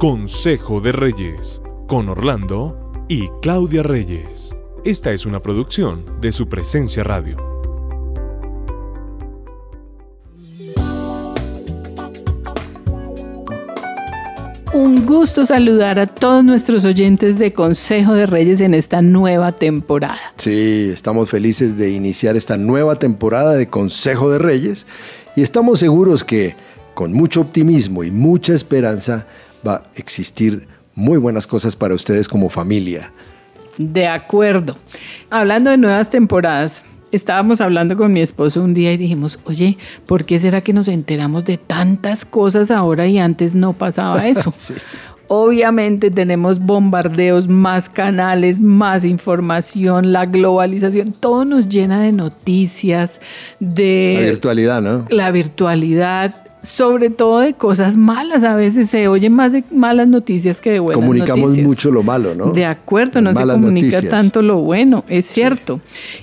Consejo de Reyes, con Orlando y Claudia Reyes. Esta es una producción de su presencia radio. Un gusto saludar a todos nuestros oyentes de Consejo de Reyes en esta nueva temporada. Sí, estamos felices de iniciar esta nueva temporada de Consejo de Reyes y estamos seguros que con mucho optimismo y mucha esperanza va a existir muy buenas cosas para ustedes como familia. De acuerdo. Hablando de nuevas temporadas, estábamos hablando con mi esposo un día y dijimos, oye, ¿por qué será que nos enteramos de tantas cosas ahora y antes no pasaba eso? Obviamente tenemos bombardeos, más canales, más información, la globalización, todo nos llena de noticias, de... La virtualidad, ¿no? La virtualidad, sobre todo de cosas malas. A veces se oye más de malas noticias que de buenas Comunicamos mucho lo malo, ¿no? De acuerdo, no se comunica tanto lo bueno, es cierto.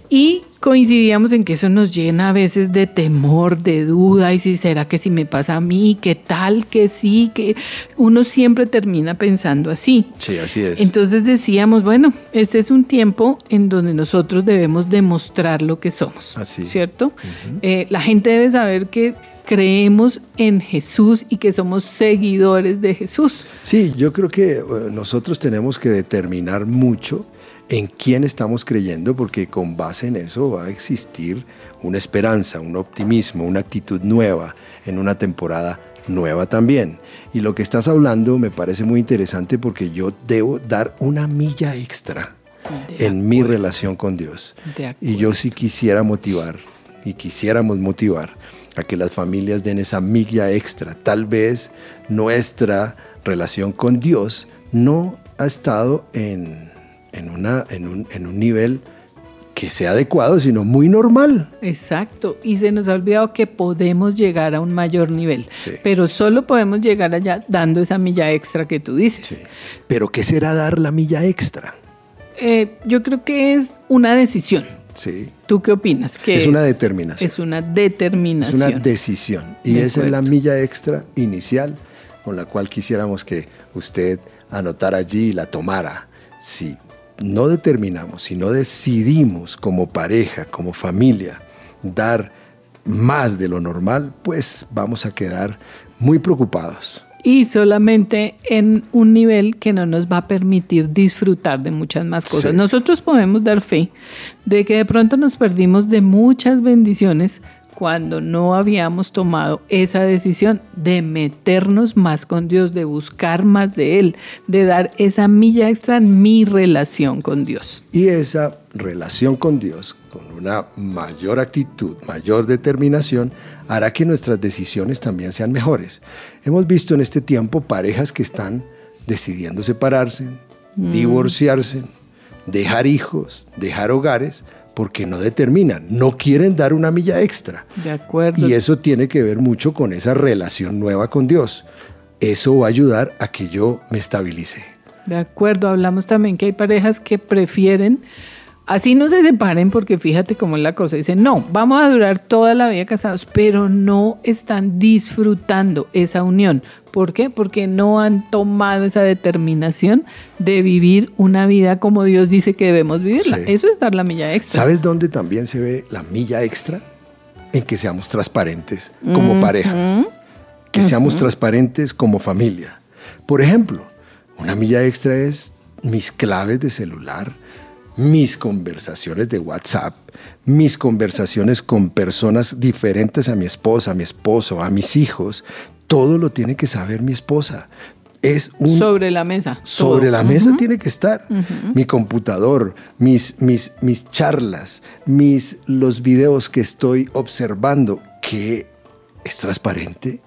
Y coincidíamos en que eso nos llena a veces de temor, de duda, y si será que si me pasa a mí, qué tal, que sí, que uno siempre termina pensando así. Sí, así es. Entonces decíamos, bueno, este es un tiempo en donde nosotros debemos demostrar lo que somos, así. ¿cierto? Eh, la gente debe saber que creemos en Jesús y que somos seguidores de Jesús. Sí, yo creo que eh, nosotros tenemos que determinar mucho en quién estamos creyendo, porque con base en eso va a existir una esperanza, un optimismo, una actitud nueva en una temporada nueva también. Y lo que estás hablando me parece muy interesante porque yo debo dar una milla extra en mi relación con Dios. Y yo sí quisiera motivar y quisiéramos motivar a que las familias den esa milla extra. Tal vez nuestra relación con Dios no ha estado en, una, en, un, nivel que sea adecuado, sino muy normal. Exacto, y se nos ha olvidado que podemos llegar a un mayor nivel, pero solo podemos llegar allá dando esa milla extra que tú dices. Pero ¿qué será dar la milla extra? Eh, yo creo que es una decisión. Sí. ¿Tú qué opinas? es, una determinación. Es una determinación. Es una decisión. Y esa es la milla extra inicial con la cual quisiéramos que usted anotara allí y la tomara. Si no determinamos, si no decidimos como pareja, como familia, dar más de lo normal, pues vamos a quedar muy preocupados y solamente en un nivel que no nos va a permitir disfrutar de muchas más cosas. Nosotros podemos dar fe de que de pronto nos perdimos de muchas bendiciones cuando no habíamos tomado esa decisión de meternos más con Dios, de buscar más de Él, de dar esa milla extra en mi relación con Dios. Y esa relación con Dios, una mayor actitud, mayor determinación, hará que nuestras decisiones también sean mejores. Hemos visto en este tiempo parejas que están decidiendo separarse, mm. divorciarse, dejar hijos, dejar hogares, porque no determinan, no quieren dar una milla extra. De acuerdo. Y eso tiene que ver mucho con esa relación nueva con Dios. Eso va a ayudar a que yo me estabilice. De acuerdo, hablamos también que hay parejas que prefieren Así no se separen porque fíjate cómo es la cosa. Dicen, no, vamos a durar toda la vida casados, pero no están disfrutando esa unión. ¿Por qué? Porque no han tomado esa determinación de vivir una vida como Dios dice que debemos vivirla. Eso es dar la milla extra. ¿Sabes dónde también se ve la milla extra? En que seamos transparentes como pareja, que seamos transparentes como familia. Por ejemplo, una milla extra es mis claves de celular, mis conversaciones de WhatsApp, mis conversaciones con personas diferentes a mi esposa, a mi esposo, a mis hijos, todo lo tiene que saber mi esposa. Es un, sobre la mesa. Sobre la mesa tiene que estar mi computador, mis, mis, mis charlas, mis, los videos que estoy observando, que es transparente.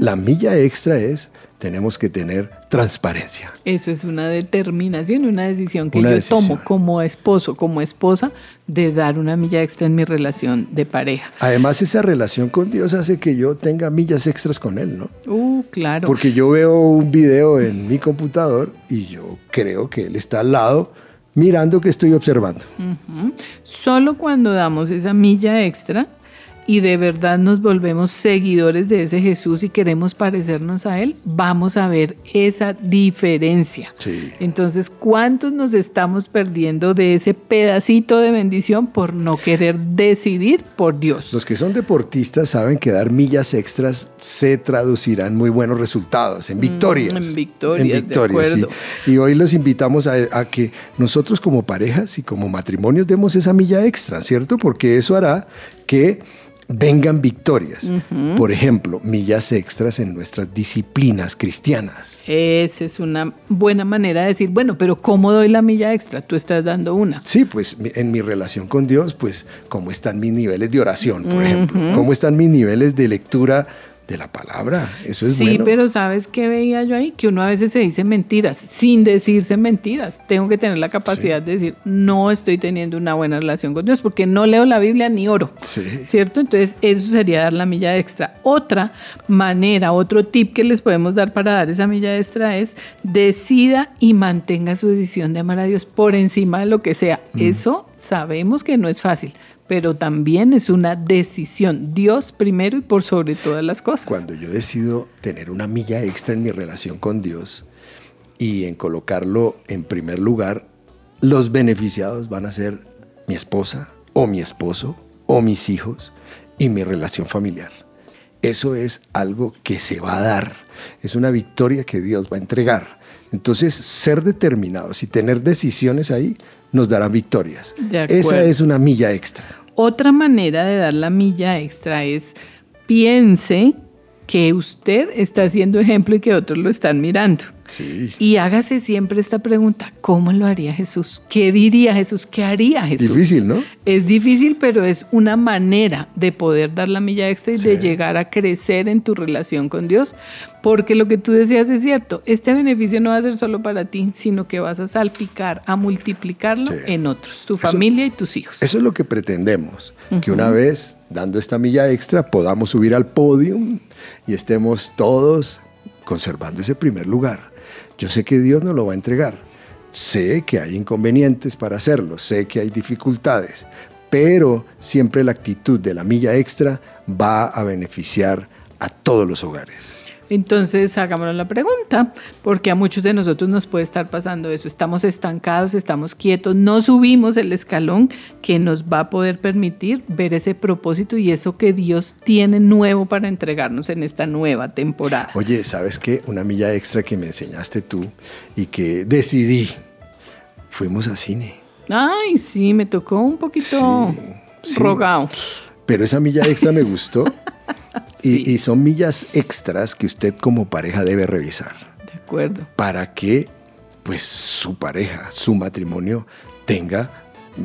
La milla extra es tenemos que tener transparencia. Eso es una determinación, una decisión que yo tomo como esposo, como esposa, de dar una milla extra en mi relación de pareja. Además, esa relación con Dios hace que yo tenga millas extras con Él, ¿no? Uh, claro. Porque yo veo un video en mi computador y yo creo que Él está al lado mirando que estoy observando. Solo cuando damos esa milla extra y de verdad nos volvemos seguidores de ese Jesús y queremos parecernos a Él, vamos a ver esa diferencia. Sí. Entonces, ¿cuántos nos estamos perdiendo de ese pedacito de bendición por no querer decidir por Dios? Los que son deportistas saben que dar millas extras se traducirá en muy buenos resultados, en victorias. Mm, en victorias, de acuerdo. sí. Y hoy los invitamos a, a que nosotros como parejas y como matrimonios demos esa milla extra, ¿cierto? Porque eso hará que vengan victorias. Por ejemplo, millas extras en nuestras disciplinas cristianas. Esa es una buena manera de decir, bueno, pero ¿cómo doy la milla extra? Tú estás dando una. Sí, pues en mi relación con Dios, pues cómo están mis niveles de oración, por ejemplo, cómo están mis niveles de lectura de la palabra. Eso es sí, bueno. pero ¿sabes qué veía yo ahí? Que uno a veces se dice mentiras sin decirse mentiras. Tengo que tener la capacidad de decir, no estoy teniendo una buena relación con Dios porque no leo la Biblia ni oro. Sí. ¿Cierto? Entonces, eso sería dar la milla extra. Otra manera, otro tip que les podemos dar para dar esa milla extra es decida y mantenga su decisión de amar a Dios por encima de lo que sea. Eso sabemos que no es fácil, pero también es una decisión. Dios primero y por sobre todas las cosas. Cuando yo decido tener una milla extra en mi relación con Dios y en colocarlo en primer lugar, los beneficiados van a ser mi esposa o mi esposo o mis hijos y mi relación familiar. Eso es algo que se va a dar, es una victoria que Dios va a entregar. Entonces, ser determinados y tener decisiones ahí nos darán victorias. Esa es una milla extra. Otra manera de dar la milla extra es piense que usted está haciendo ejemplo y que otros lo están mirando. Sí. Y hágase siempre esta pregunta, ¿cómo lo haría Jesús? ¿Qué diría Jesús? ¿Qué haría Jesús? Difícil, ¿no? Es difícil, pero es una manera de poder dar la milla extra y de llegar a crecer en tu relación con Dios. Porque lo que tú decías es cierto, este beneficio no va a ser solo para ti, sino que vas a salpicar, a multiplicarlo Sí. en otros, tu familia y tus hijos. Eso es lo que pretendemos, que una vez dando esta milla extra podamos subir al podio y estemos todos conservando ese primer lugar. Yo sé que Dios nos lo va a entregar. Sé que hay inconvenientes para hacerlo, sé que hay dificultades, pero siempre la actitud de la milla extra va a beneficiar a todos los hogares. Entonces, hagámonos la pregunta, porque a muchos de nosotros nos puede estar pasando eso. Estamos estancados, estamos quietos, no subimos el escalón que nos va a poder permitir ver ese propósito y eso que Dios tiene nuevo para entregarnos en esta nueva temporada. Oye, ¿sabes qué? Una milla extra que me enseñaste tú y que decidí. Fuimos a cine. Ay, sí, me tocó un poquito Sí, sí. rogado. Pero esa milla extra me gustó. Sí. y, y son millas extras que usted como pareja debe revisar De acuerdo. para que pues su pareja, su matrimonio tenga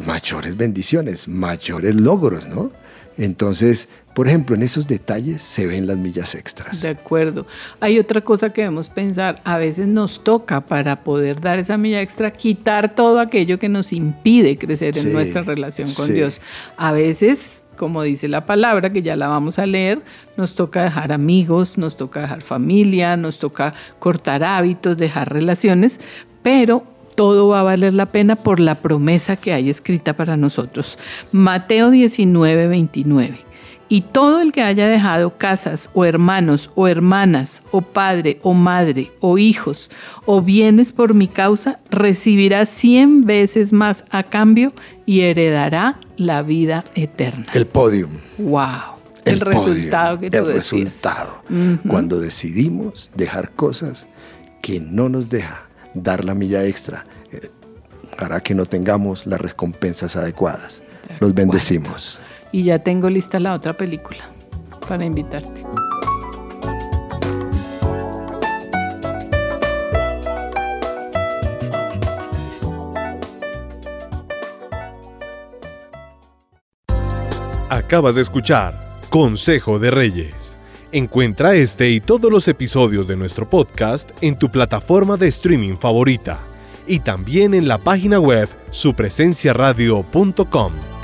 mayores bendiciones, mayores logros, ¿no? Entonces, por ejemplo, en esos detalles se ven las millas extras. De acuerdo. Hay otra cosa que debemos pensar. A veces nos toca para poder dar esa milla extra, quitar todo aquello que nos impide crecer Sí, en nuestra relación con sí. Dios. A veces, como dice la palabra, que ya la vamos a leer, nos toca dejar amigos, nos toca dejar familia, nos toca cortar hábitos, dejar relaciones, pero todo va a valer la pena por la promesa que hay escrita para nosotros. Mateo 19, 29. Y todo el que haya dejado casas o hermanos o hermanas o padre o madre o hijos o bienes por mi causa, recibirá cien veces más a cambio y heredará la vida eterna. El podium. ¡Wow! El, resultado que tú El decías. resultado. Cuando decidimos dejar cosas que no nos deja dar la milla extra, eh, hará que no tengamos las recompensas adecuadas. Los bendecimos. Y ya tengo lista la otra película para invitarte. Acabas de escuchar Consejo de Reyes. Encuentra este y todos los episodios de nuestro podcast en tu plataforma de streaming favorita y también en la página web supresenciaradio.com.